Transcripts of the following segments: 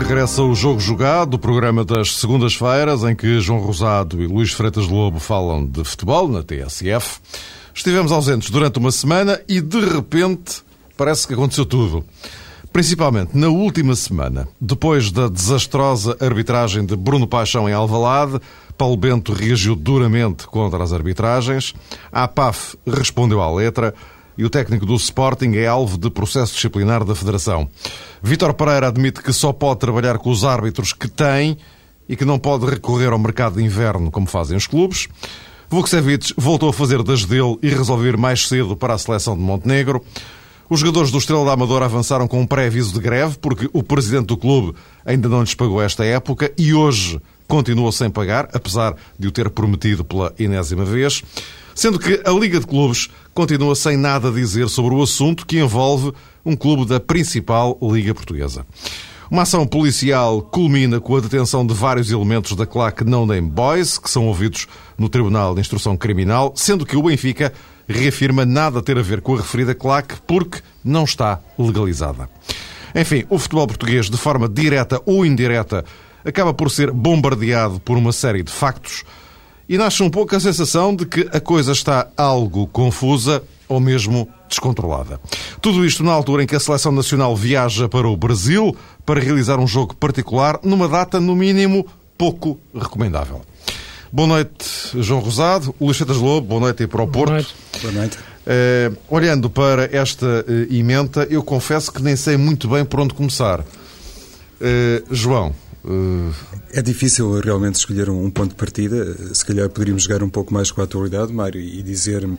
Regressa o Jogo Jogado, o programa das segundas-feiras, em que João Rosado e Luís Freitas Lobo falam de futebol na TSF. Estivemos ausentes durante uma semana e, de repente, parece que aconteceu tudo. Principalmente na última semana, depois da desastrosa arbitragem de Bruno Paixão em Alvalade, Paulo Bento reagiu duramente contra as arbitragens, a APAF respondeu à letra e o técnico do Sporting é alvo de processo disciplinar da Federação. Vítor Pereira admite que só pode trabalhar com os árbitros que tem e que não pode recorrer ao mercado de inverno como fazem os clubes. Vukcevic voltou a fazer das dele e resolver mais cedo para a seleção de Montenegro. Os jogadores do Estrela da Amadora avançaram com um pré-aviso de greve porque o presidente do clube ainda não lhes pagou esta época e hoje continua sem pagar, apesar de o ter prometido pela enésima vez. Sendo que a Liga de Clubes continua sem nada a dizer sobre o assunto que envolve um clube da principal Liga Portuguesa. Uma ação policial culmina com a detenção de vários elementos da claque No Name Boys, que são ouvidos no Tribunal de Instrução Criminal, sendo que o Benfica reafirma nada ter a ver com a referida claque porque não está legalizada. Enfim, o futebol português, de forma direta ou indireta, acaba por ser bombardeado por uma série de factos e nasce um pouco a sensação de que a coisa está algo confusa ou mesmo descontrolada. Tudo isto na altura em que a seleção nacional viaja para o Brasil para realizar um jogo particular numa data, no mínimo, pouco recomendável. Boa noite, João Rosado. Luís Fetas Lobo, boa noite aí para o Porto. Boa noite. Boa noite. Uh, olhando para esta uh, emenda, eu confesso que nem sei muito bem por onde começar. Uh, João, Uh... É difícil realmente escolher um, ponto de partida. Se calhar poderíamos jogar um pouco mais com a atualidade, Mário, e dizer, uh,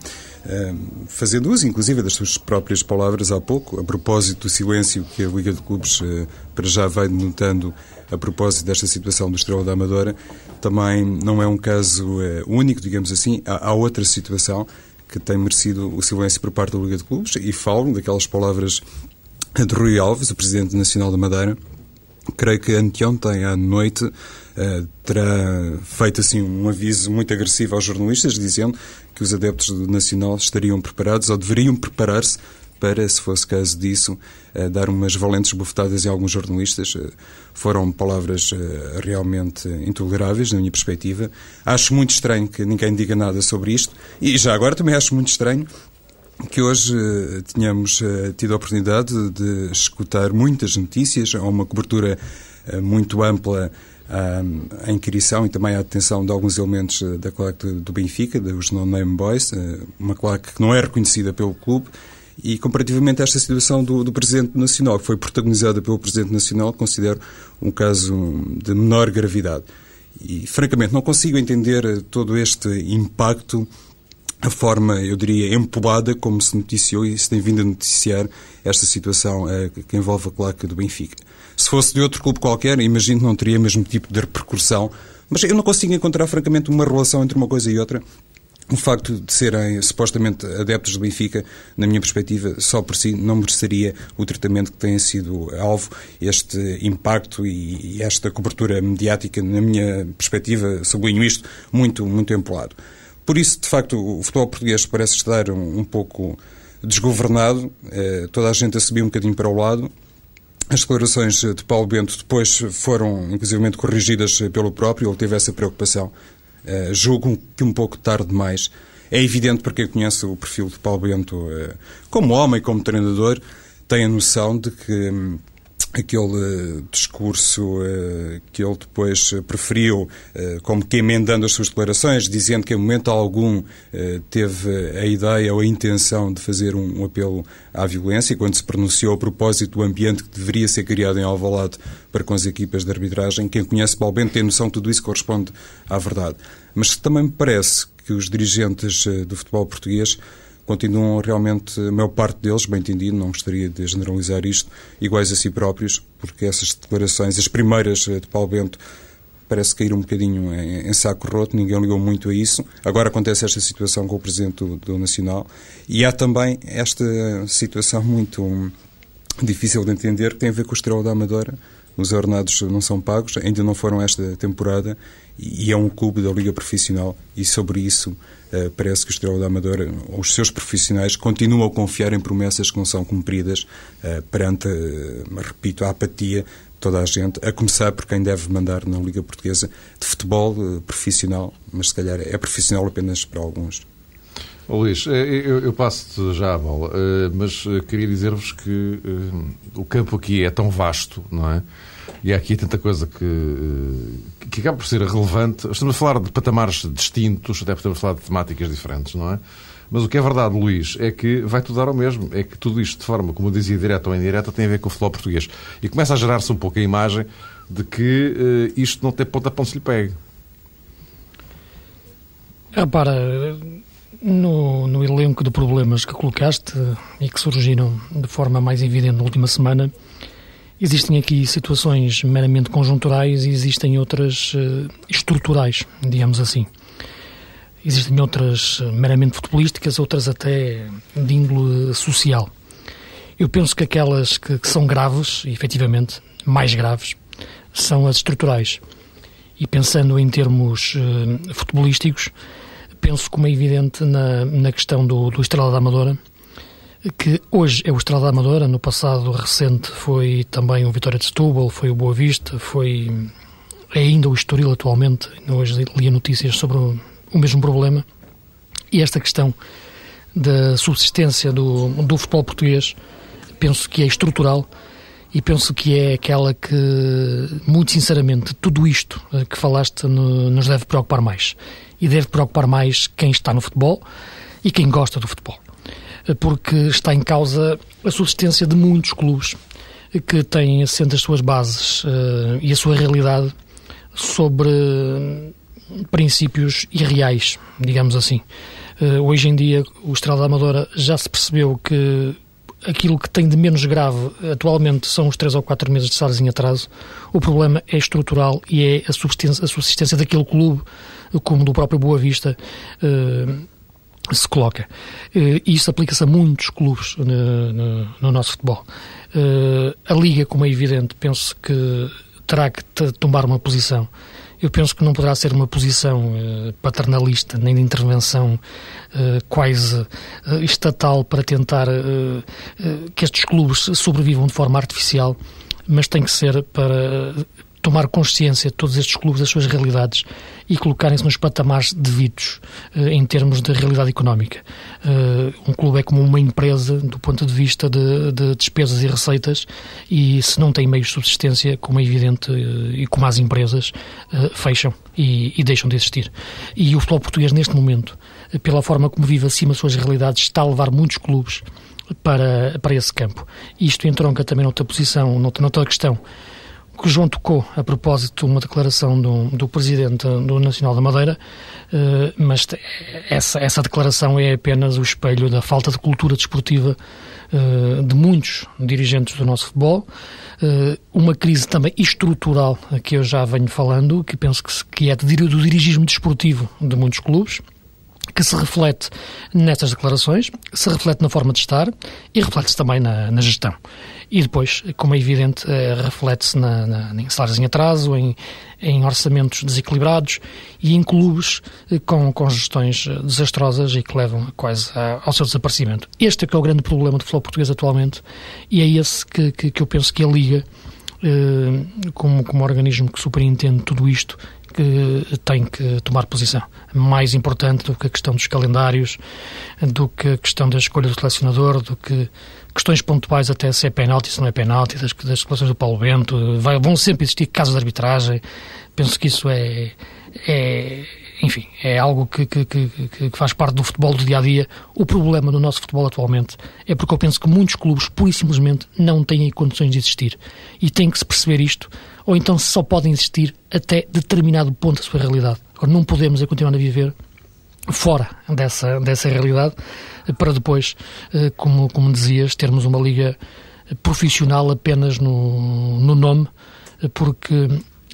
fazendo uso inclusive das suas próprias palavras há pouco, a propósito do silêncio que a Liga de Clubes uh, para já vai denotando a propósito desta situação do Estrela da Amadora, também não é um caso único, digamos assim. Há, há outra situação que tem merecido o silêncio por parte da Liga de Clubes, e falo daquelas palavras de Rui Alves, o Presidente Nacional da Madeira, creio que anteontem à noite uh, terá feito assim um aviso muito agressivo aos jornalistas, dizendo que os adeptos do Nacional estariam preparados ou deveriam preparar-se para, se fosse caso disso, uh, dar umas valentes bufetadas em alguns jornalistas. Uh, foram palavras realmente intoleráveis, na minha perspectiva. Acho muito estranho que ninguém diga nada sobre isto e já agora também acho muito estranho que hoje uh, tínhamos uh, tido a oportunidade de escutar muitas notícias, há uma cobertura uh, muito ampla à inquirição e também à detenção de alguns elementos da claque do Benfica, dos No-Name Boys, uma claque que não é reconhecida pelo clube, e comparativamente a esta situação do, do, Presidente Nacional, que foi protagonizada pelo Presidente Nacional, considero um caso de menor gravidade. E, francamente, não consigo entender todo este impacto a forma, eu diria, empolada como se noticiou e se tem vindo a noticiar esta situação é, que envolve a claque do Benfica. Se fosse de outro clube qualquer, imagino que não teria o mesmo tipo de repercussão, mas eu não consigo encontrar, francamente, uma relação entre uma coisa e outra. O facto de serem supostamente adeptos do Benfica, na minha perspectiva, só por si não mereceria o tratamento que tem sido alvo, este impacto e esta cobertura mediática, na minha perspectiva, sublinho isto, muito, muito empolado. Por isso, de facto, o futebol português parece estar um, um pouco desgovernado, eh, toda a gente a subir um bocadinho para o lado. As declarações de Paulo Bento depois foram, inclusivamente, corrigidas pelo próprio, ele teve essa preocupação. Eh, julgo que um pouco tarde demais. É evidente, para quem conhece o perfil de Paulo Bento eh, como homem, como treinador, tem a noção de que hum, aquele eh, discurso uh, que ele depois preferiu, uh, como que emendando as suas declarações, dizendo que em momento algum teve a ideia ou a intenção de fazer um, um, apelo à violência, quando se pronunciou a propósito do ambiente que deveria ser criado em Alvalade para com as equipas de arbitragem. Quem conhece Balbento tem noção que tudo isso corresponde à verdade. Mas também me parece que os dirigentes do futebol português continuam realmente, a maior parte deles, bem entendido, não gostaria de generalizar isto, iguais a si próprios, porque essas declarações, as primeiras eh, de Paulo Bento, parece cair um bocadinho em, em, saco roto, ninguém ligou muito a isso. Agora acontece esta situação com o Presidente do, do Nacional e há também esta situação muito hum, difícil de entender que tem a ver com o Estrela da Amadora. Os ordenados não são pagos, ainda não foram esta temporada e é um clube da Liga Profissional e sobre isso parece que o Estrela da Amadora, os seus profissionais, continuam a confiar em promessas que não são cumpridas uh, perante, uh, repito, a apatia toda a gente, a começar por quem deve mandar na Liga Portuguesa de futebol profissional, mas se calhar é profissional apenas para alguns. Luís, eu, eu passo-te já a bola, mas queria dizer-vos que o campo aqui é tão vasto, não é? E há aqui tanta coisa que, que acaba por ser relevante. Estamos a falar de patamares distintos, até podemos falar de temáticas diferentes, não é? Mas o que é verdade, Luís, é que vai tudo dar ao mesmo. É que tudo isto, de forma, como eu dizia, direta ou indireta, tem a ver com o futebol português. E começa a gerar-se um pouco a imagem de que uh, isto não tem ponta a ponto se lhe pegue. Repara, no, no elenco de problemas que colocaste e que surgiram de forma mais evidente na última semana, Existem aqui situações meramente conjunturais e existem outras uh, estruturais, digamos assim. Existem outras eh, meramente futebolísticas, outras até de índole social. Eu penso que aquelas que, que são graves, e efetivamente mais graves, são as estruturais. E pensando em termos uh, futebolísticos, penso como é evidente na, na questão do, do Estrela da Amadora, que hoje é o Estrela da Amadora, no passado recente foi também o Vitória de Setúbal, foi o Boa Vista, foi é ainda o Estoril atualmente, hoje lia notícias sobre o, mesmo problema, e esta questão da subsistência do, do futebol português penso que é estrutural e penso que é aquela que, muito sinceramente, tudo isto que falaste nos deve preocupar mais. E deve preocupar mais quem está no futebol e quem gosta do futebol porque está em causa a subsistência de muitos clubes que têm assente as suas bases uh, e a sua realidade sobre princípios irreais, digamos assim. Uh, hoje em dia, o Estrela da Amadora já se percebeu que aquilo que tem de menos grave atualmente são os três ou quatro meses de salários em atraso. O problema é estrutural e é a subsistência, a subsistência daquele clube, como do próprio Boa Vista, uh, se coloca. Eh, e isso aplica-se a muitos clubes no, no, no nosso futebol. Eh, a Liga, como é evidente, penso que terá que tomar uma posição. Eu penso que não poderá ser uma posição eh, paternalista, nem de intervenção quase estatal para tentar que estes clubes sobrevivam de forma artificial, mas tem que ser para tomar consciência de todos estes clubes, das suas realidades e colocarem-se nos patamares devidos uh, em termos de realidade económica. Uh, um clube é como uma empresa do ponto de vista de, de despesas e receitas e se não tem meios de subsistência, como é evidente, uh, e como as empresas, fecham e, e, deixam de existir. E o futebol português, neste momento, pela forma como vive acima das suas realidades, está a levar muitos clubes para, para esse campo. Isto entronca também noutra posição, noutra, noutra questão que João tocou a propósito uma declaração do, do Presidente do Nacional da Madeira, uh, mas essa, essa declaração é apenas o espelho da falta de cultura desportiva uh, de muitos dirigentes do nosso futebol, uh, uma crise também estrutural que eu já venho falando, que penso que, que é do dirigismo desportivo de muitos clubes, que se reflete nestas declarações, se reflete na forma de estar e reflete-se também na, na, gestão. E depois, como é evidente, eh, reflete-se na, na, em salários em atraso, em, em, orçamentos desequilibrados e em clubes eh, com, com gestões eh, desastrosas e que levam quase ao seu desaparecimento. Este é que é o grande problema do futebol português atualmente e é esse que, que, que eu penso que a Liga, como, como organismo que superintende tudo isto, que tem que tomar posição. Mais importante do que a questão dos calendários, do que a questão da escolha do selecionador, do que questões pontuais até se é penalti, se não é penalti, das, das declarações do Paulo Bento. Vai, vão sempre existir casos de arbitragem. Penso que isso é, é enfim, é algo que, que, que, que, faz parte do futebol do dia a dia. O problema no nosso futebol atualmente é porque eu penso que muitos clubes, pura e simplesmente, não têm condições de existir. E tem que se perceber isto, ou então só podem existir até determinado ponto da sua realidade. Agora, não podemos é continuar a viver fora dessa, dessa realidade para depois, eh, como, como dizias, termos uma liga profissional apenas no, no nome, porque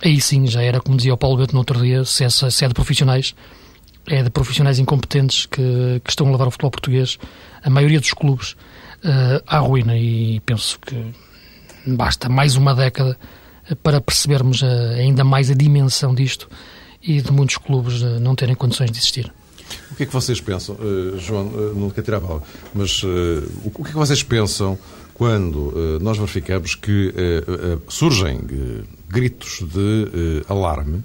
aí sim já era, como dizia o Paulo Beto no outro dia, se, essa, se é de profissionais, é de profissionais incompetentes que, que estão a levar o futebol português, a maioria dos clubes, uh, à ruína. E penso que basta mais uma década para percebermos uh, ainda mais a dimensão disto e de muitos clubes não terem condições de existir. Que é que vocês pensam, João, não quer tirar a bola, mas o que é que vocês pensam quando nós verificamos que surgem gritos de alarme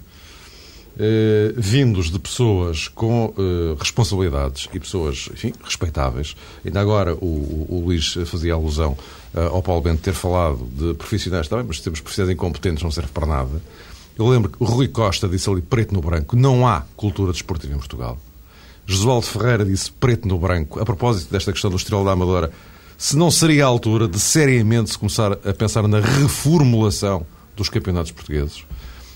eh, vindos de pessoas com eh, responsabilidades e pessoas, enfim, respeitáveis. Ainda agora o, o, Luís fazia alusão eh, ao Paulo Bento ter falado de profissionais também, mas temos profissionais incompetentes, não serve para nada. Eu lembro que o Rui Costa disse ali preto no branco, não há cultura desportiva em Portugal. Josualdo Ferreira disse preto no branco, a propósito desta questão do Estrela da Amadora, se não seria a altura de seriamente se começar a pensar na reformulação dos campeonatos portugueses.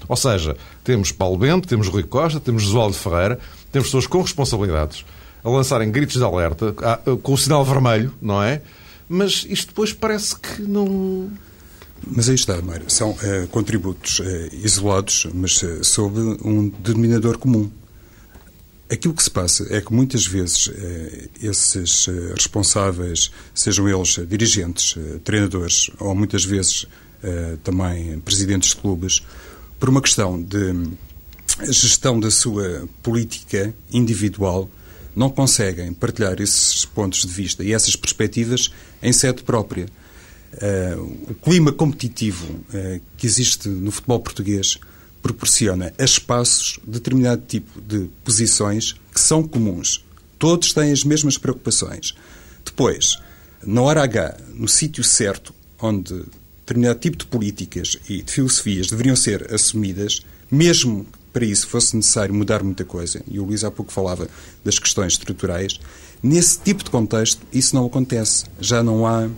Ou seja, temos Paulo Bento, temos Rui Costa, temos Josualdo Ferreira, temos pessoas com responsabilidades a lançarem gritos de alerta, com o sinal vermelho, não é? Mas isto depois parece que não. Mas aí está, Mário. São uh, contributos uh, isolados, mas uh, sob um denominador comum. Aquilo que se passa é que muitas vezes esses responsáveis, sejam eles dirigentes, treinadores ou muitas vezes também presidentes de clubes, por uma questão de gestão da sua política individual, não conseguem partilhar esses pontos de vista e essas perspectivas em sede própria. O clima competitivo que existe no futebol português proporciona a espaços determinado tipo de posições que são comuns. Todos têm as mesmas preocupações. Depois, na hora H, no sítio certo, onde determinado tipo de políticas e de filosofias deveriam ser assumidas, mesmo para isso fosse necessário mudar muita coisa, e o Luís há pouco falava das questões estruturais, nesse tipo de contexto isso não acontece. Já não há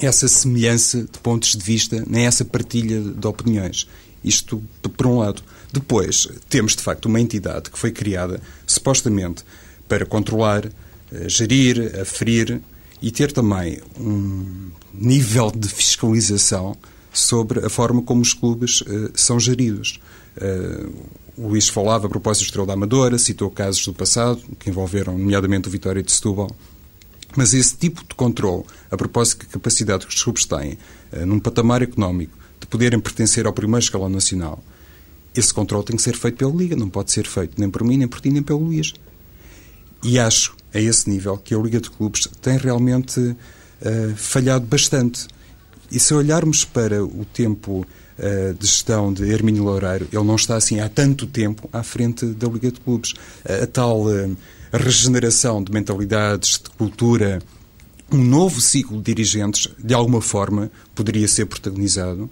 essa semelhança de pontos de vista, nem essa partilha de opiniões. Isto por um lado. Depois, temos de facto uma entidade que foi criada supostamente para controlar, eh, gerir, aferir e ter também um nível de fiscalização sobre a forma como os clubes uh, são geridos. Uh, o Luís falava a propósito do Estrela da Amadora, citou casos do passado, que envolveram nomeadamente o Vitória de Setúbal, mas esse tipo de controle, a propósito da capacidade que os clubes têm, num patamar económico, poderem pertencer ao primeiro escalão nacional, esse controle tem que ser feito pela Liga, não pode ser feito nem por mim, nem por ti, nem pelo Luís. E acho, a esse nível, que a Liga de Clubes tem realmente uh, falhado bastante. E se olharmos para o tempo uh, de gestão de Hermínio Loureiro, ele não está assim há tanto tempo à frente da Liga de Clubes. Uh, a tal regeneração de mentalidades, de cultura, um novo ciclo de dirigentes, de alguma forma, poderia ser protagonizado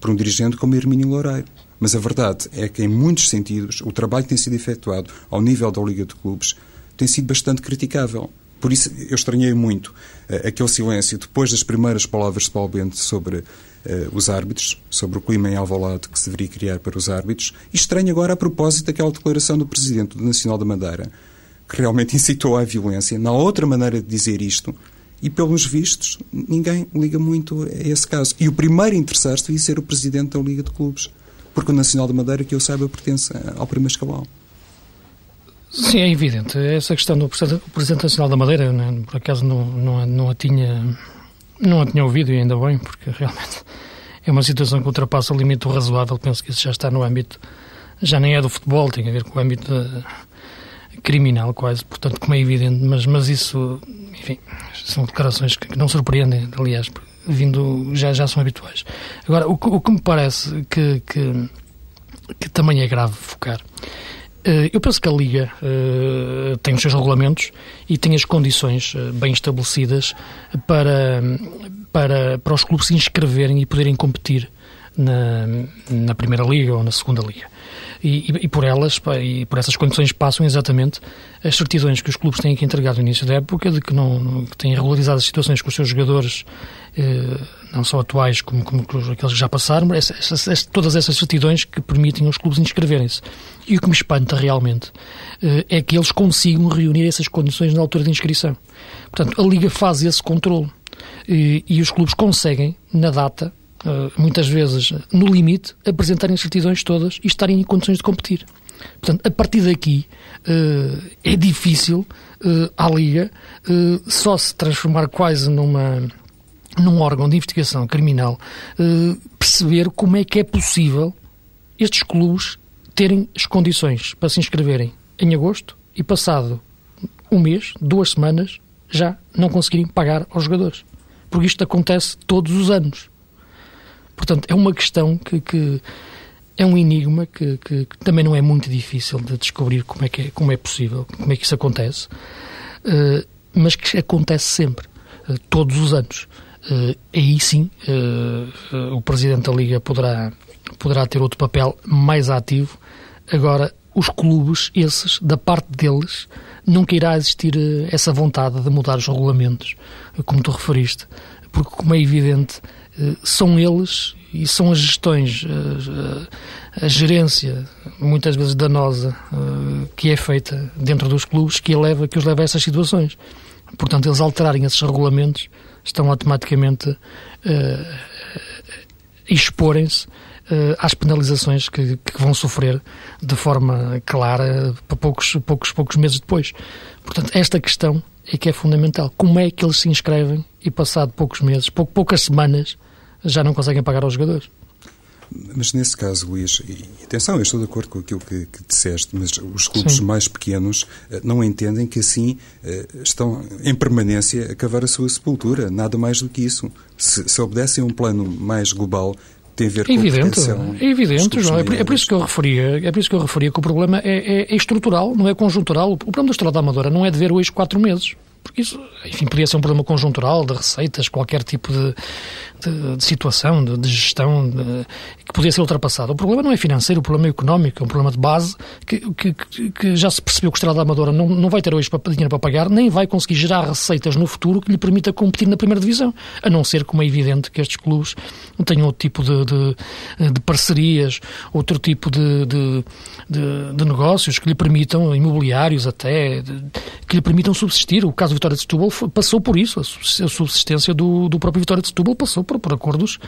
por um dirigente como Hermínio Loureiro. Mas a verdade é que, em muitos sentidos, o trabalho que tem sido efetuado ao nível da Liga de Clubes tem sido bastante criticável. Por isso eu estranhei muito uh, aquele silêncio depois das primeiras palavras de Paulo Bento sobre uh, os árbitros, sobre o clima em Alvalade que se deveria criar para os árbitros, e estranho agora a propósito daquela declaração do Presidente do Nacional da Madeira, que realmente incitou à violência. Não há outra maneira de dizer isto, e pelos vistos ninguém liga muito a esse caso. E o primeiro a interessar-se devia ser o Presidente da Liga de Clubes, porque o Nacional da Madeira, que eu saiba, pertence ao primeiro escalão. Sim, é evidente. Essa questão do Presidente Nacional da Madeira, né, por acaso não, não, não, a tinha, não a tinha ouvido e ainda bem, porque realmente é uma situação que ultrapassa o limite razoável. Penso que isso já está no âmbito, já nem é do futebol, tem a ver com o âmbito criminal quase, portanto, como é evidente, mas, mas isso, enfim, são declarações que, não surpreendem, aliás, vindo, já, já são habituais. Agora, o, o que me parece que, que, que também é grave focar eh, eu penso que a Liga uh, tem os seus regulamentos e tem as condições uh, bem estabelecidas para, para, para os clubes se inscreverem e poderem competir na, na Primeira Liga ou na Segunda Liga. E, e, e, por elas, e por essas condições passam exatamente as certidões que os clubes têm que entregar no início da época de que não que têm regularizado as situações com os seus jogadores, eh, não só atuais como, como aqueles que já passaram, essas, essas, todas essas certidões que permitem aos clubes inscreverem-se. E o que me espanta realmente eh, é que eles consigam reunir essas condições na altura de inscrição. Portanto, a Liga faz esse controle e, e os clubes conseguem, na data, eh, muitas vezes no limite, apresentarem certidões todas e estarem em condições de competir. Portanto, a partir daqui uh, é difícil uh, à Liga só se transformar quase numa num órgão de investigação criminal perceber como é que é possível estes clubes terem as condições para se inscreverem em agosto e passado um mês, duas semanas, já não conseguirem pagar aos jogadores. porque isto acontece todos os anos. Portanto, é uma questão que, que é um enigma que, que, que, também não é muito difícil de descobrir como é, que é, como é possível, como é que isso acontece, uh, mas que acontece sempre, uh, todos os anos. Uh, aí sim, o Presidente da Liga poderá, poderá ter outro papel mais ativo. Agora, os clubes, esses, da parte deles, nunca irá existir essa vontade de mudar os regulamentos, como tu referiste, porque, como é evidente, são eles e são as gestões, a, a gerência, muitas vezes danosa, eh, que é feita dentro dos clubes, que, eleva, que os leva a essas situações. Portanto, eles alterarem esses regulamentos estão automaticamente exporem-se às penalizações que, que, vão sofrer de forma clara para poucos, poucos, poucos meses depois. Portanto, esta questão é que é fundamental. Como é que eles se inscrevem e, passado poucos meses, pou, poucas semanas, já não conseguem pagar aos jogadores. Mas nesse caso, Luís, e atenção, eu estou de acordo com aquilo que, que disseste, mas os clubes Sim. mais pequenos uh, não entendem que assim uh, estão em permanência a cavar a sua sepultura, nada mais do que isso. Se, se obedecem a um plano mais global, tem a ver com é evidente, É evidente, João. É por, é isso que eu referia, é por isso que eu referia que o problema é, é, é estrutural, não é conjuntural. O problema da Estrela da Amadora não é de ver hoje quatro meses porque isso, enfim, podia ser um problema conjuntural de receitas, qualquer tipo de, de, de situação, de, de gestão, que podia ser ultrapassado. O problema não é financeiro, o problema é económico, é um problema de base que, que, que já se percebeu que o Estrela da Amadora não, não vai ter hoje dinheiro para pagar, nem vai conseguir gerar receitas no futuro que lhe permita competir na primeira divisão, a não ser como é evidente que estes clubes tenham outro tipo de, de, de parcerias, outro tipo de, de, de, negócios que lhe permitam, imobiliários até, que lhe permitam subsistir. O caso Vitória de Setúbal passou por isso. A subsistência do, do próprio Vitória de Setúbal passou por, por acordos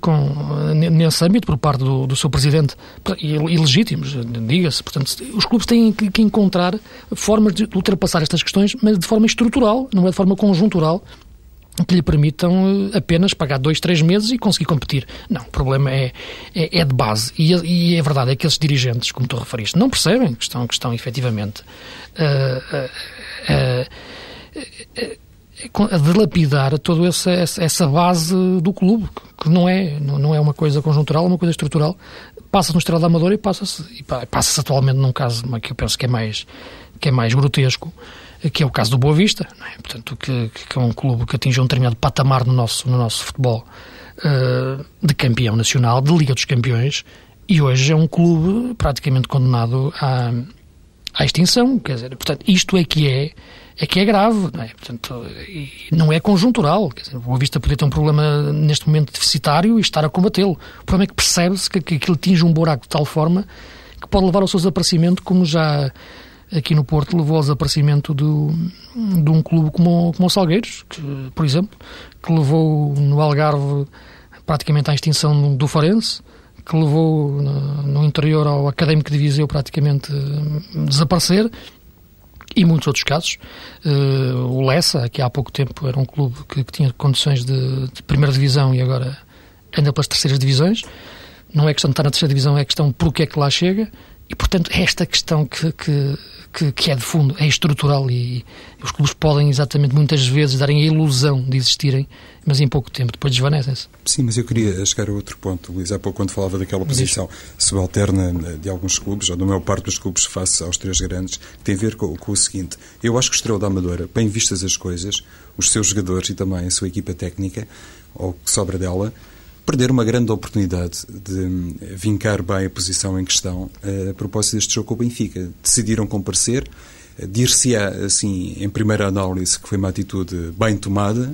com, nesse âmbito por parte do, do seu presidente, ilegítimos, diga-se. Portanto, os clubes têm que, que encontrar formas de ultrapassar estas questões, mas de forma estrutural, não é de forma conjuntural, que lhe permitam eh, apenas pagar dois, três meses e conseguir competir. Não, o problema é, é, é de base. E, e, é verdade, é que esses dirigentes, como tu referiste, não percebem que estão, que estão efetivamente uh, uh, uh, a dilapidar toda essa, essa base do clube, que não é, não é uma coisa conjuntural, é uma coisa estrutural. Passa-se no Estrela da Amadora e passa-se passa também num caso que eu penso que é mais, que é mais grotesco, que é o caso do Boa Vista, é? portanto, que, que, é um clube que atinge um determinado patamar no nosso, no nosso futebol uh, de campeão nacional, de Liga dos Campeões, e hoje é um clube praticamente condenado à, à extinção. Quer dizer, portanto, isto é que é é que é grave, não é? Portanto, não é conjuntural. Quer dizer, o Boa Vista poderia ter um problema neste momento deficitário e estar a combatê-lo. O problema é que percebe-se que, que aquilo atinge um buraco de tal forma que pode levar ao seu desaparecimento, como já aqui no Porto levou ao desaparecimento do, de um clube como, como o Salgueiros, que, por exemplo, que levou no Algarve praticamente à extinção do Forense, que levou no, no interior ao Académico de Viseu praticamente desaparecer e muitos outros casos. Uh, o Lessa, que há pouco tempo era um clube que, que tinha condições de, de, primeira divisão e agora anda pelas terceiras divisões. Não é questão de estar na terceira divisão, é questão por que é que lá chega. E, portanto, esta questão que, que, que, que é de fundo, é estrutural e, e, os clubes podem exatamente muitas vezes darem a ilusão de existirem, mas em pouco tempo. Depois desvanecem-se. Sim, mas eu queria chegar a outro ponto, Luís, há pouco quando falava daquela posição subalterna eh, de alguns clubes, ou da maior parte dos clubes face aos três grandes, que tem a ver com, com o seguinte, eu acho que o Estrela da Amadora, bem vistas as coisas, os seus jogadores e também a sua equipa técnica, ou o que sobra dela, perder uma grande oportunidade de vincar bem a posição em questão eh, a propósito deste jogo com o Benfica. Decidiram comparecer, eh, dir-se-á, assim, em primeira análise, que foi uma atitude bem tomada,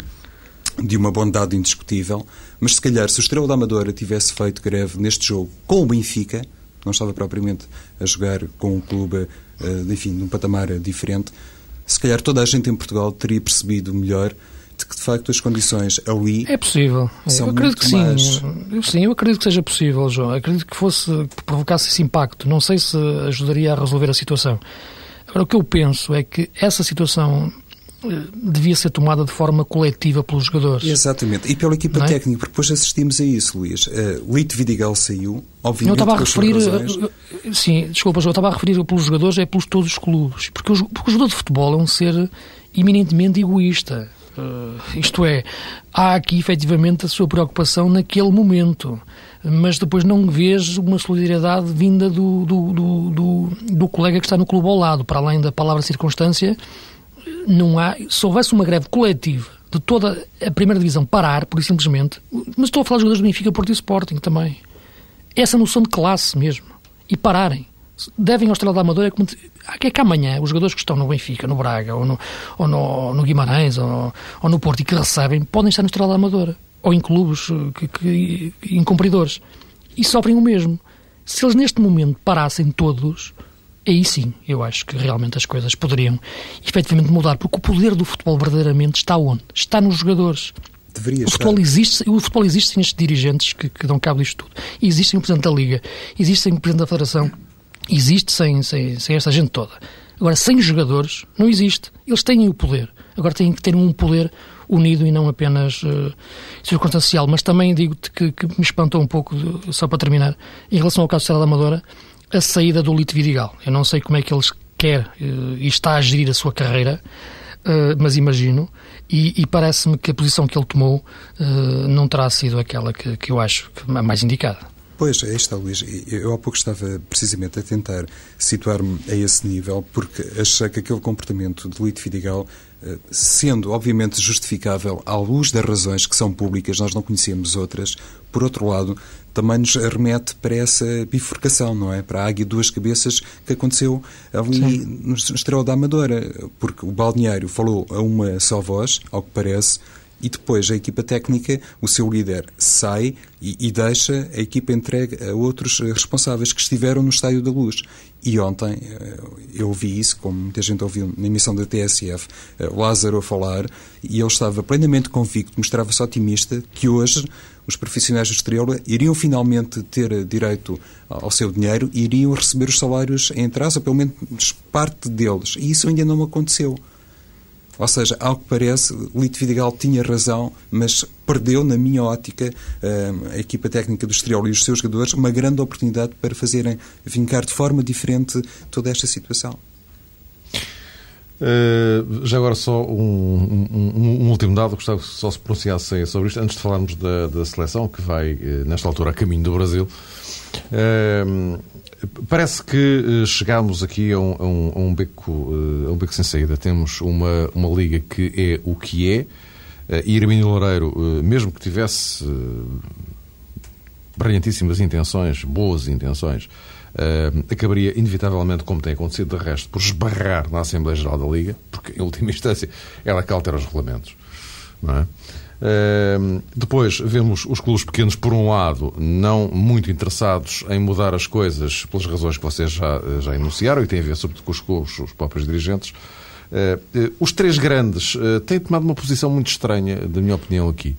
de uma bondade indiscutível, mas se calhar se o Estrela da Amadora tivesse feito greve neste jogo com o Benfica, não estava propriamente a jogar com um clube, eh, enfim, num patamar diferente, se calhar toda a gente em Portugal teria percebido melhor de que de facto as condições ali é possível são eu acredito que sim mais... eu, sim eu acredito que seja possível João acredito que fosse que provocasse esse impacto não sei se ajudaria a resolver a situação agora o que eu penso é que essa situação eh, devia ser tomada de forma coletiva pelos jogadores. Exatamente, e pela equipa é? técnica, porque depois assistimos a isso, Luís. Uh, Lito Vidigal saiu, obviamente. Eu estava a referir, eh, sim, desculpa, eu estava a referir pelos jogadores, é pelos todos os clubes, porque o, porque o jogador de futebol é um ser eminentemente egoísta. Uh, isto é, há aqui efetivamente a sua preocupação naquele momento, mas depois não vês uma solidariedade vinda do, do, do, do, do colega que está no clube ao lado, para além da palavra circunstância, não há. Se houvesse uma greve coletiva de toda a primeira divisão parar, por simplesmente, mas estou a falar de jogadores do Benfica, Porto e Sporting também. Essa noção de classe mesmo. E pararem. Devem ao Estrela da Amadora como. É que amanhã os jogadores que estão no Benfica, no Braga, ou no, ou no, no Guimarães, ou, ou, no Porto e que recebem, podem estar no Estrela da Amadora. Ou em clubes que, que, incumpridores. E sofrem o mesmo. Se eles neste momento parassem todos, aí sim, eu acho que realmente as coisas poderiam efetivamente mudar, porque o poder do futebol verdadeiramente está onde? Está nos jogadores. Deveria o futebol, existe, o futebol existe sem estes dirigentes que, que dão cabo disto tudo. Existe sem o Presidente da Liga, existe sem o Presidente da Federação, existe sem, sem, sem esta gente toda. Agora, sem jogadores, não existe. Eles têm o poder. Agora têm que ter um poder unido e não apenas uh, circunstancial. Mas também digo-te que, que, me espantou um pouco, de, só para terminar, em relação ao caso da Amadora, a saída do Lito Vidigal. Eu não sei como é que eles quer uh, e está a gerir a sua carreira, uh, mas imagino, e, e parece-me que a posição que ele tomou não terá sido aquela que, que eu acho que a mais indicada. Pois, aí está, Luís. Eu há pouco estava precisamente a tentar situar-me a esse nível, porque achei que aquele comportamento de Lito Vidigal eh, sendo obviamente justificável à luz das razões que são públicas, nós não conhecemos outras, por outro lado, também nos remete para essa bifurcação, não é? Para a águia de duas cabeças que aconteceu ali Sim. no Estrela da Amadora, porque o balneário falou a uma só voz, ao que parece, e depois a equipa técnica, o seu líder, sai e, e, deixa a equipa entregue a outros responsáveis que estiveram no Estádio da Luz. E ontem eh, eu ouvi isso, como muita gente ouviu na emissão da TSF, eh, Lázaro a falar, e ele estava plenamente convicto, mostrava-se otimista, que hoje os profissionais do Estrela iriam finalmente ter direito ao seu dinheiro e iriam receber os salários em atraso, ou pelo menos parte deles. E isso ainda não aconteceu. Ou seja, ao que parece, Lito Vidigal tinha razão, mas perdeu, na minha ótica, eh, a equipa técnica do Estoril e os seus jogadores uma grande oportunidade para fazerem vincar de forma diferente toda esta situação. Uh, já agora só um, um, um, último dado, gostava que só se pronunciasse sobre isto, antes de falarmos da, da seleção, que vai, uh, nesta altura, a caminho do Brasil. Uh, Parece que eh, chegámos aqui a um, a um, a um beco, eh, a um beco sem saída. Temos uma, uma liga que é o que é. Eh, e Irmínio Loureiro, mesmo que tivesse brilhantíssimas intenções, boas intenções, acabaria inevitavelmente, como tem acontecido de resto, por esbarrar na Assembleia Geral da Liga, porque em última instância ela que altera os regulamentos. Não é? Depois vemos os clubes pequenos, por um lado, não muito interessados em mudar as coisas pelas razões que vocês já, já enunciaram e têm a ver, sobretudo, com os clubes, os próprios dirigentes. Uh, os três grandes têm tomado uma posição muito estranha, da minha opinião, aqui.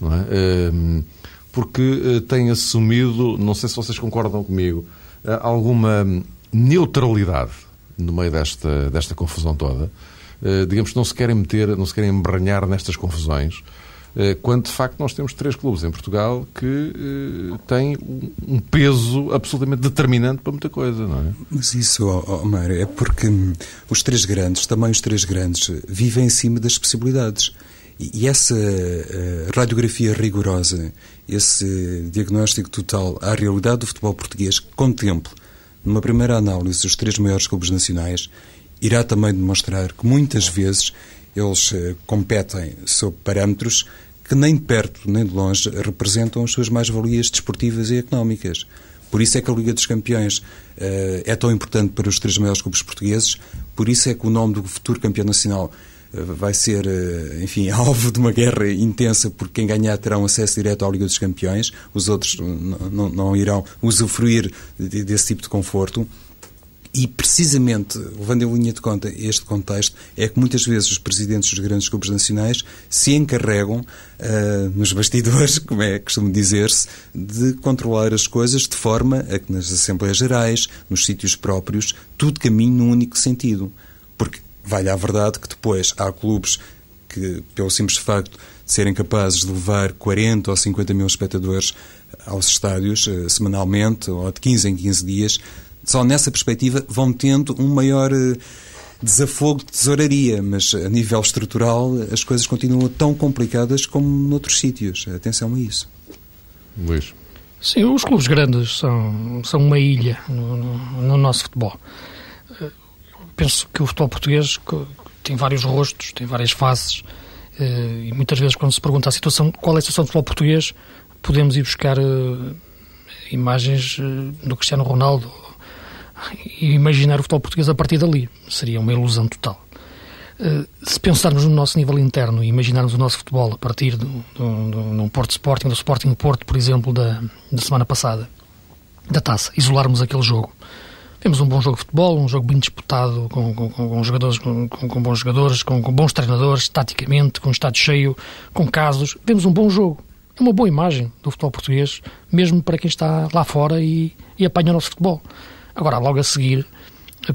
É? Uh, porque têm assumido, não sei se vocês concordam comigo, alguma neutralidade no meio desta, desta confusão toda. digamos que não se querem meter, não se querem embranhar nestas confusões. Eh, quando de facto nós temos três clubes em Portugal que uh, têm um peso absolutamente determinante para muita coisa, não é? Mas isso, Mário, é porque hum, os três grandes, também os três grandes, vivem em cima das possibilidades. E essa uh, radiografia rigorosa, esse diagnóstico total à realidade do futebol português, contemplo, numa primeira análise, os três maiores clubes nacionais, irá também demonstrar que muitas vezes eles competem sob parâmetros que nem de perto nem de longe representam as suas mais-valias desportivas e económicas. Por isso é que a Liga dos Campeões uh, é tão importante para os três maiores clubes portugueses, por isso é que o nome do futuro campeão nacional uh, vai ser, uh, enfim, alvo de uma guerra intensa, porque quem ganhar terá acesso direto à Liga dos Campeões, os outros não irão usufruir desse tipo de conforto. E, precisamente, levando em linha de conta este contexto, é que muitas vezes os presidentes dos grandes clubes nacionais se encarregam, uh, nos bastidores, como é costume dizer-se, de controlar as coisas de forma a que nas Assembleias Gerais, nos sítios próprios, tudo caminhe num único sentido. Porque, vale a verdade que depois há clubes que, pelo simples facto de serem capazes de levar 40 ou 50 mil espectadores aos estádios uh, semanalmente ou de 15 em 15 dias, só nessa perspectiva vão tendo um maior, eh, desafogo de tesouraria, mas a nível estrutural as coisas continuam tão complicadas como noutros sítios. Atenção a isso. Luís. Sim, os clubes grandes são, são uma ilha no, no, no nosso futebol. Eu penso que o futebol português tem vários rostos, tem várias faces, eh, e muitas vezes quando se pergunta a situação, qual é a situação do futebol português, podemos ir buscar eh, imagens eh, do Cristiano Ronaldo e imaginar o futebol português a partir dali. Seria uma ilusão total. Se pensarmos no nosso nível interno e imaginarmos o nosso futebol a partir do, do Porto Sporting, do Sporting Porto, por exemplo, da, da semana passada, da taça, isolarmos aquele jogo, temos um bom jogo de futebol, um jogo bem disputado, com, com, com jogadores, com, com, bons jogadores, com, bons treinadores, taticamente, com estádio cheio, com casos. Vemos um bom jogo. É uma boa imagem do futebol português, mesmo para quem está lá fora e, e apanha o nosso futebol. Agora, logo a seguir,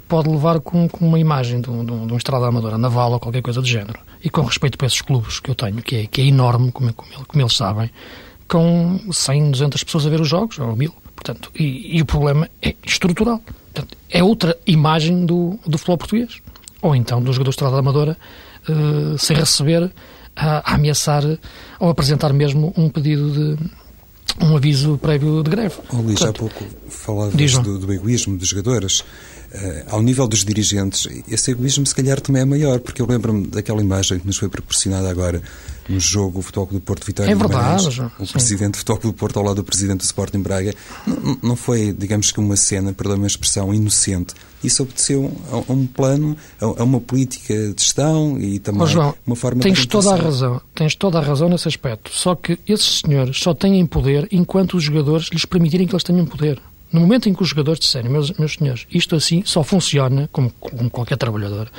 pode levar com, com uma imagem de um, de um estrada amadora naval ou qualquer coisa do género. E com respeito para esses clubes que eu tenho, que é, que é enorme, como, como, como eles sabem, com 100, 200 pessoas a ver os jogos, ou mil. Portanto, e, e o problema é estrutural. Portanto, é outra imagem do, do futebol português. Ou então do jogador de estrada amadora uh, sem receber, a, ameaçar ou apresentar mesmo um pedido de um aviso prévio de greve. Oh, Luís, há pouco falavas do, do, egoísmo dos jogadores. Uh, ao nível dos dirigentes, esse egoísmo se calhar também é maior, porque eu lembro-me daquela imagem que nos foi proporcionada agora no jogo o Futebol Clube do Porto Vitória é verdade, o presidente do Futebol Clube do Porto ao lado do presidente do Sporting Braga não, não foi, digamos que uma cena, perdoe-me a expressão, inocente. Isso obedeceu a, um plano, a, uma política de gestão e também oh, João, uma forma tens de toda a razão, tens toda a razão nesse aspecto. Só que esses senhores só têm poder enquanto os jogadores lhes permitirem que eles tenham poder. No momento em que os jogadores disserem, meus, meus senhores, isto assim só funciona, como, como qualquer trabalhador,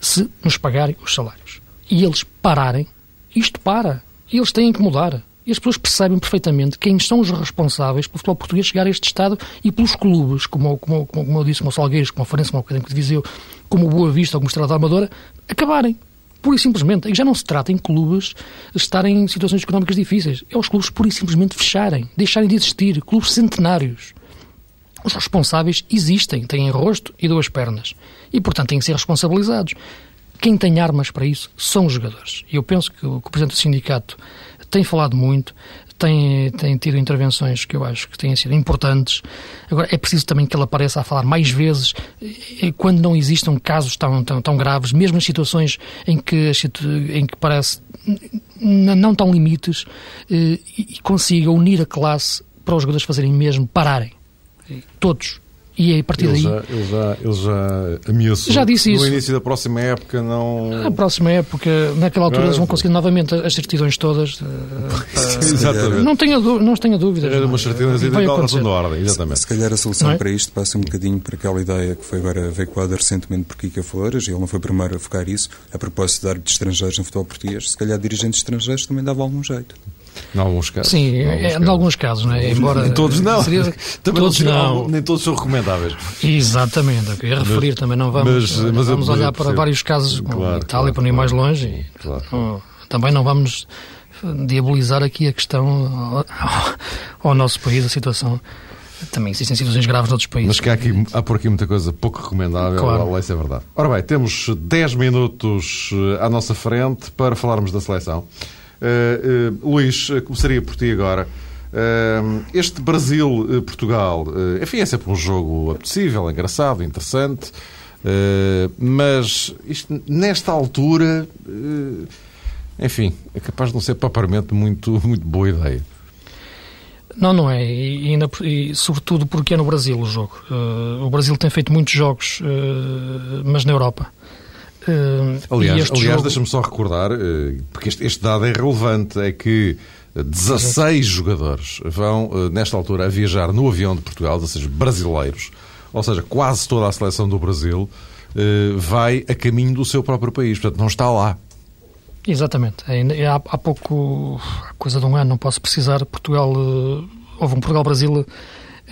se nos pagarem os salários. E eles pararem isto para. E eles têm que mudar. E as pessoas percebem perfeitamente quem são os responsáveis pelo futebol português chegar a este estado e pelos clubes, como, como, como eu disse, como o Salgueiros, como a Farense, como o Académico de Viseu, como o Boa Vista, como o Estrada da Amadora, acabarem. Pura e simplesmente. E já não se trata em clubes estarem em situações económicas difíceis. É os clubes pura e simplesmente fecharem, deixarem de existir. Clubes centenários. Os responsáveis existem, têm rosto e duas pernas. E, portanto, têm que ser responsabilizados quem tem armas para isso são os jogadores. E eu penso que o, que o Presidente do Sindicato tem falado muito, tem, tem tido intervenções que eu acho que têm sido importantes. Agora, é preciso também que ele apareça a falar mais vezes quando não existam casos tão, tão, tão graves, mesmo nas situações em que, em que parece não tão limites, eh, e consiga unir a classe para os jogadores fazerem mesmo pararem. Todos. E a partir ele daí. Já, ele, já, ele já ameaçou. Já disse no isso. No início da próxima época não. A próxima época, naquela altura, eles vão conseguir novamente as certidões todas. Uh, exatamente. Não tenha, não tenha dúvidas. Era uma certidões e da ordem, exatamente. Se calhar a solução é? para isto passa um bocadinho para aquela ideia que foi agora veiculada recentemente por Kika Flores, e ele não foi o primeiro a focar isso, a propósito de árbitros estrangeiros no futebol português. Se calhar dirigentes estrangeiros também davam algum jeito. Em alguns casos. Sim, em alguns, é, casos. Em alguns casos, não é? Embora. Nem todos não. Seria, todos não. Nem todos são recomendáveis. Exatamente, eu queria referir mas, também. Não vamos, mas, mas vamos olhar para vários casos, claro, como Itália, claro, para não ir mais longe. E, claro. Também não vamos diabolizar aqui a questão ao, ao nosso país, a situação também existem situações graves noutros países. Mas que há, aqui, há por aqui muita coisa pouco recomendável, claro. isso é verdade. Ora bem, temos 10 minutos eh, à nossa frente para falarmos da seleção. Uh, uh, Luís, começaria por ti agora. Uh, este Brasil-Portugal, enfim, é sempre um jogo apetecível, engraçado, interessante, mas isto, nesta altura, enfim, é capaz de não ser propriamente muito, muito boa ideia. Não, não é. E, ainda, e, sobretudo porque é no Brasil o jogo. o Brasil tem feito muitos jogos, mas na Europa. Uh, aliás, aliás jogo... deixa-me só recordar, uh, porque este, este, dado é relevante, é que 16 jogadores vão, uh, nesta altura, a viajar no avião de Portugal, 16 brasileiros, ou seja, quase toda a seleção do Brasil vai a caminho do seu próprio país, portanto não está lá. Exatamente. É, há, há pouco, coisa de um ano, não posso precisar, Portugal, houve um Portugal-Brasil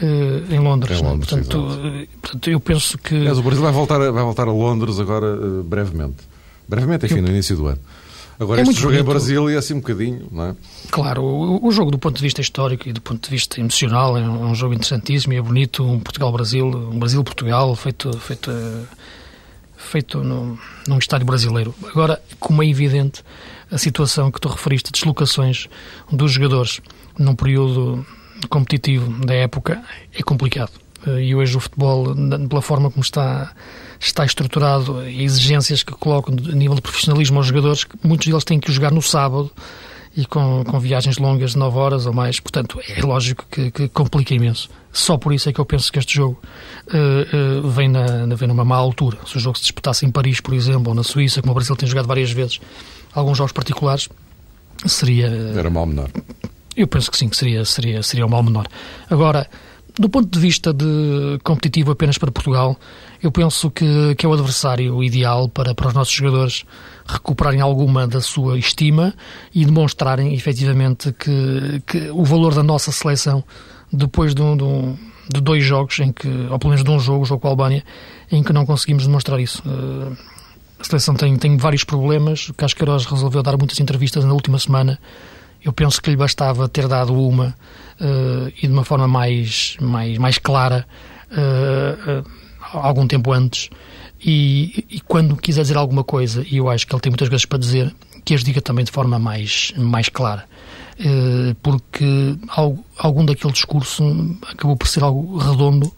em Londres. Em Londres portanto, uh, portanto, eu penso que. Mas o Brasil vai voltar, a, vai voltar a Londres agora uh, brevemente. Brevemente, enfim, eu... no início do ano. Agora, é este jogo bonito. em Brasília é assim um bocadinho, não é? Claro, o, o, jogo do ponto de vista histórico e do ponto de vista emocional é um, é um jogo interessantíssimo e é bonito. Um Portugal-Brasil, um Brasil-Portugal feito, feito, feito no, num estádio brasileiro. Agora, como é evidente, a situação que tu referiste, deslocações dos jogadores num período competitivo da época, é complicado. Eh, e hoje o futebol, pela forma como está, está estruturado, exigências que colocam a nível de profissionalismo aos jogadores, muitos deles têm que jogar no sábado e com, com viagens longas de 9 horas ou mais. Portanto, é lógico que, que, complica imenso. Só por isso é que eu penso que este jogo uh, uh, vem, na, vem numa má altura. Se o jogo se disputasse em Paris, por exemplo, ou na Suíça, como o Brasil tem jogado várias vezes, alguns jogos particulares, seria. Era mal menor. Eu penso que sim, que seria, seria, seria um mal menor. Agora, do ponto de vista de competitivo apenas para Portugal, eu penso que, que é o adversário ideal para, para os nossos jogadores recuperarem alguma da sua estima e demonstrarem efetivamente que, que o valor da nossa seleção depois de, um, de, um, de, dois jogos em que, ou pelo menos de um jogo, o jogo com a Albânia, em que não conseguimos demonstrar isso. Uh, a seleção tem, tem vários problemas. O Casqueiros resolveu dar muitas entrevistas na última semana. Eu penso que lhe bastava ter dado uma uh, e de uma forma mais, mais, mais clara uh, algum tempo antes. E, e, quando quiser dizer alguma coisa, e eu acho que ele tem muitas coisas para dizer, que as diga também de forma mais, mais clara. porque algum daquele discurso acabou por ser algo redondo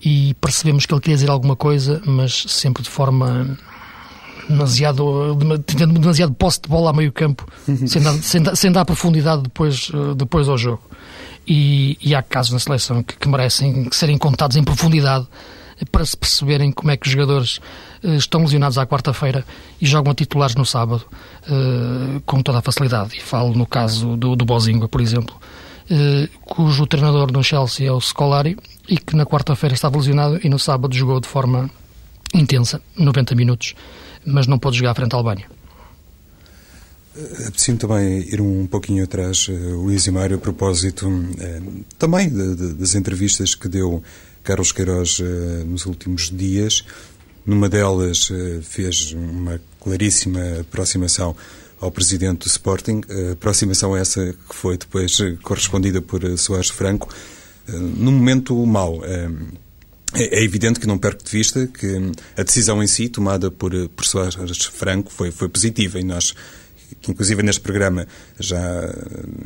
e percebemos que ele queria dizer alguma coisa, mas sempre de forma demasiado, tendo demasiado posse de bola a meio campo, uhum. sem, dar, sem, dar, sem dar profundidade depois, eh, depois ao jogo. E, e há casos na seleção que, que merecem serem contados em profundidade para se perceberem como é que os jogadores uh, estão lesionados à quarta-feira e jogam a titulares no sábado uh, com toda a facilidade. E falo no caso do, do Bozinga, por exemplo, cujo treinador no Chelsea é o Scolari e que na quarta-feira estava lesionado e no sábado jogou de forma intensa, 90 minutos mas não pôde jogar frente à Albânia. Preciso também ir um pouquinho atrás, eh, Luís e Mário, a propósito eh, também das entrevistas que deu Carlos Queiroz eh, nos últimos dias. Numa delas fez uma claríssima aproximação ao presidente do Sporting, aproximação essa que foi depois correspondida por Soares Franco, num momento mau. É, é evidente que não perco de vista que a decisão em si, tomada por, por Soares Franco, foi, foi positiva e nós que inclusive neste programa já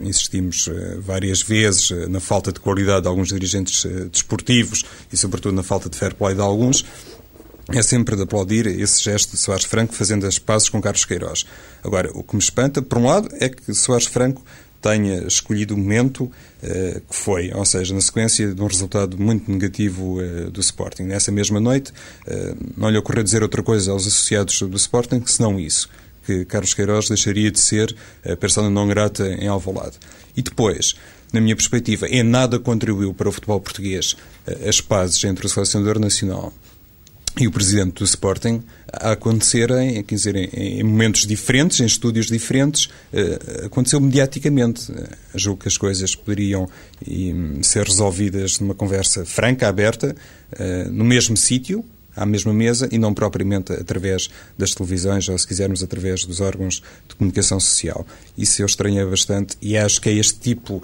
insistimos eh, várias vezes eh, na falta de qualidade de alguns dirigentes eh, desportivos e, sobretudo, na falta de fair play de alguns. É sempre de aplaudir esse gesto de Soares Franco fazendo as pazes com Carlos Queiroz. Agora, o que me espanta, por um lado, é que Soares Franco tenha escolhido o momento uh, que foi, ou seja, na sequência de um resultado muito negativo uh, do Sporting. Nessa mesma noite, uh, não lhe ocorreu dizer outra coisa aos associados do Sporting senão isso, que Carlos Queiroz deixaria de ser a persona não grata em Alvalade. E depois, na minha perspectiva, em nada contribuiu para o futebol português as pazes entre o selecionador nacional e o presidente do Sporting a acontecerem, quer dizer, em, momentos diferentes, em estúdios diferentes, uh, aconteceu mediaticamente. Uh, julgo que as coisas poderiam um, ser resolvidas numa conversa franca, aberta, uh, no mesmo sítio, à mesma mesa, e não propriamente através das televisões, ou se quisermos, através dos órgãos de comunicação social. Isso eu estranhei bastante e acho que é este tipo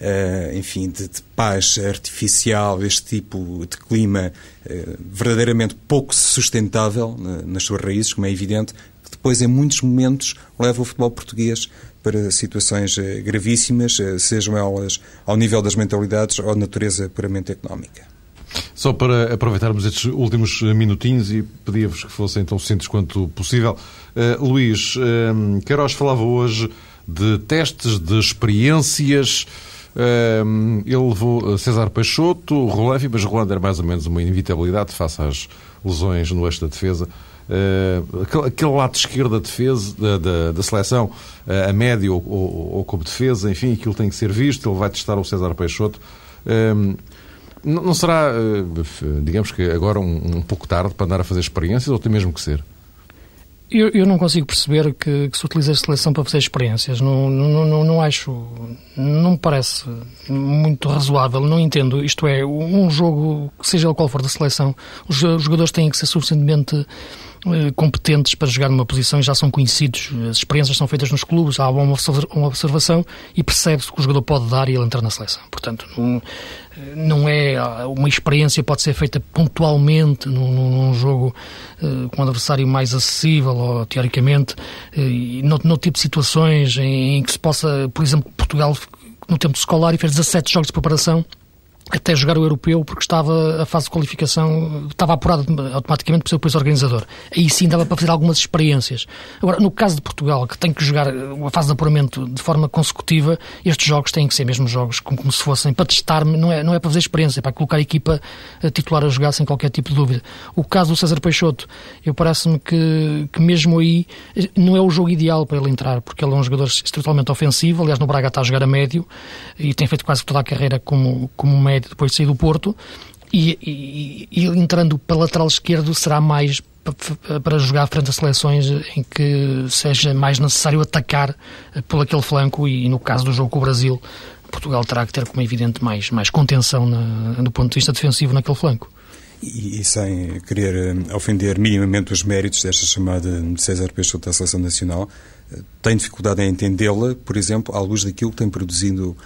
uh, enfim, de, de, paz artificial, este tipo de clima verdadeiramente pouco sustentável uh, nas suas raízes, como é evidente, que depois, em muitos momentos, leva o futebol português para situações gravíssimas, sejam elas ao nível das mentalidades ou natureza puramente económica. Só para aproveitarmos estes últimos minutinhos e pedia-vos que fossem tão simples quanto possível. Uh, Luís, uh, Queiroz falava hoje de testes, de experiências ele levou César Peixoto, Rolefi, mas Rolando era mais ou menos uma inevitabilidade face às lesões no eixo da defesa. Uh, aquele, lado esquerdo da defesa da, da, da seleção, uh, a médio ou, ou, ou, como defesa, enfim, aquilo tem que ser visto. Ele vai testar o César Peixoto. Uh, não, será, digamos que agora um, um, pouco tarde para andar a fazer experiências ou tem mesmo que ser? Eu, eu não consigo perceber que, que, se utiliza a seleção para fazer experiências. Não, não, não, não acho. Não me parece muito razoável. Não entendo. Isto é, um jogo, seja qual for da seleção, os, jogadores têm que ser suficientemente competentes para jogar numa posição e já são conhecidos, as experiências são feitas nos clubes, há uma observação e percebe-se que o jogador pode dar e ele entrar na seleção. Portanto, não, não é ah, uma experiência pode ser feita pontualmente num, num jogo uh, com um adversário mais acessível ou teoricamente, e no, no tipo de situações em, em que se possa, por exemplo, Portugal no tempo escolar e fez 17 jogos de preparação até jogar o europeu, porque estava a fase de qualificação, estava apurado automaticamente por ser o país organizador. Aí sim dava para fazer algumas experiências. Agora, no caso de Portugal, que tem que jogar a fase de apuramento de forma consecutiva, estes jogos têm que ser mesmo jogos como, como se fossem para testar, não é, não é para fazer experiência, é para colocar a equipa a titular a jogar sem qualquer tipo de dúvida. O caso do César Peixoto, eu parece-me que, que mesmo aí não é o jogo ideal para ele entrar, porque ele é um jogador totalmente ofensivo, aliás no Braga está a jogar a médio e tem feito quase toda a carreira como, como médio médio depois de sair do Porto, e, e, e entrando para lateral esquerdo será mais para jogar frente a seleções em que seja mais necessário atacar eh, por aquele flanco e no caso do jogo com o Brasil Portugal terá que ter como evidente mais, mais contenção na, do ponto de vista defensivo naquele flanco. E, sem querer eh, ofender minimamente os méritos desta chamada de César Peixoto da Seleção Nacional, eh, tenho dificuldade em entendê-la, por exemplo, à luz daquilo que tem produzido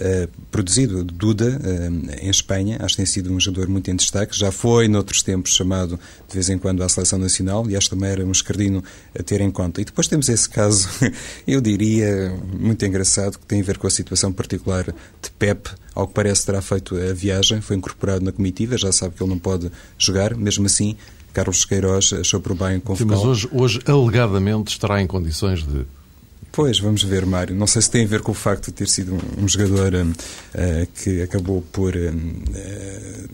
eh, produzido Duda uh, em Espanha. Acho que tem sido um jogador muito em destaque. Já foi, noutros tempos, chamado de vez em quando à seleção nacional e acho também era um escardino a ter em conta. E depois temos esse caso, eu diria, muito engraçado, que tem a ver com a situação particular de Pep. Ao que parece, terá feito a viagem, foi incorporado na comitiva, já sabe que ele não pode jogar, mesmo assim. Carlos Queiroz achou por bem convocá-lo. Mas hoje, hoje, alegadamente, estará em condições de Pois, vamos ver, Mário. Não sei se tem a ver com o facto de ter sido um, um jogador uh, que acabou por, uh,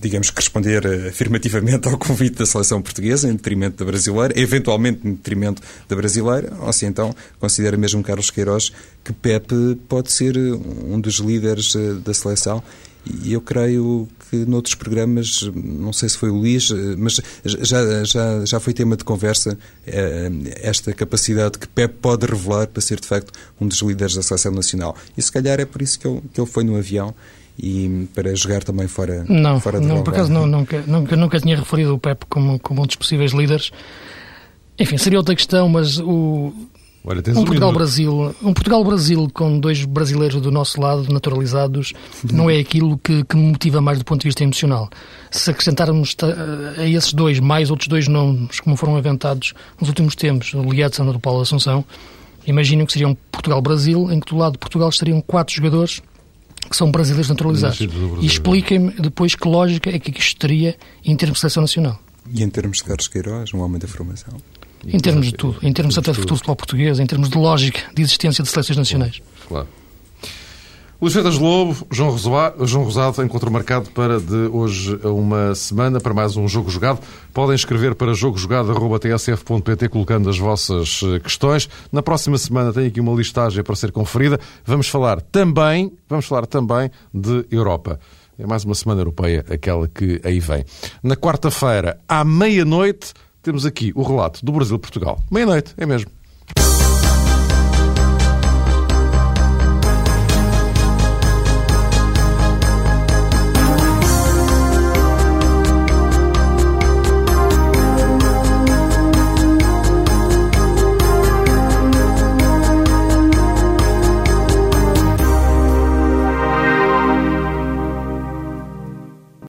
digamos, responder afirmativamente ao convite da seleção portuguesa em detrimento da brasileira, eventualmente em detrimento da brasileira, ou se então considera mesmo Carlos Queiroz que Pepe pode ser um dos líderes da seleção e eu creio que noutros programas, não sei se foi o Luís, mas já, já, já foi tema de conversa eh, esta capacidade que Pep pode revelar para ser, de facto, um dos líderes da seleção nacional. E se calhar é por isso que ele, que ele foi no avião e para jogar também fora, não, fora de Não, por acaso não, nunca, nunca, nunca tinha referido o Pep como, como um dos possíveis líderes. Enfim, seria outra questão, mas o, Olha, um Portugal-Brasil um Portugal-Brasil com dois brasileiros do nosso lado naturalizados não é aquilo que, que, me motiva mais do ponto de vista emocional. Se acrescentarmos a esses dois mais outros dois nomes como foram inventados nos últimos tempos, o Lietzen e o Paulo Assunção, imaginem que seria um Portugal-Brasil em que do lado de Portugal estariam quatro jogadores que são brasileiros naturalizados. E expliquem-me depois que lógica é que isto teria em termos de seleção nacional. E em termos de Carlos Queiroz, um homem da formação? Em termos de tudo, em termos até de futebol português, em termos de lógica de existência de seleções nacionais. Claro. Luís Freitas Lobo, João, Rosado, João Rosado, encontro marcado para de hoje a uma semana, para mais um Jogo Jogado. Podem escrever para jogojogado.tsf.pt colocando as vossas eh, questões. Na próxima semana tem aqui uma listagem para ser conferida. Vamos falar também, vamos falar também de Europa. É mais uma semana europeia, aquela que aí vem. Na quarta-feira, à meia-noite, temos aqui o relato do Brasil-Portugal. Meia-noite, é mesmo.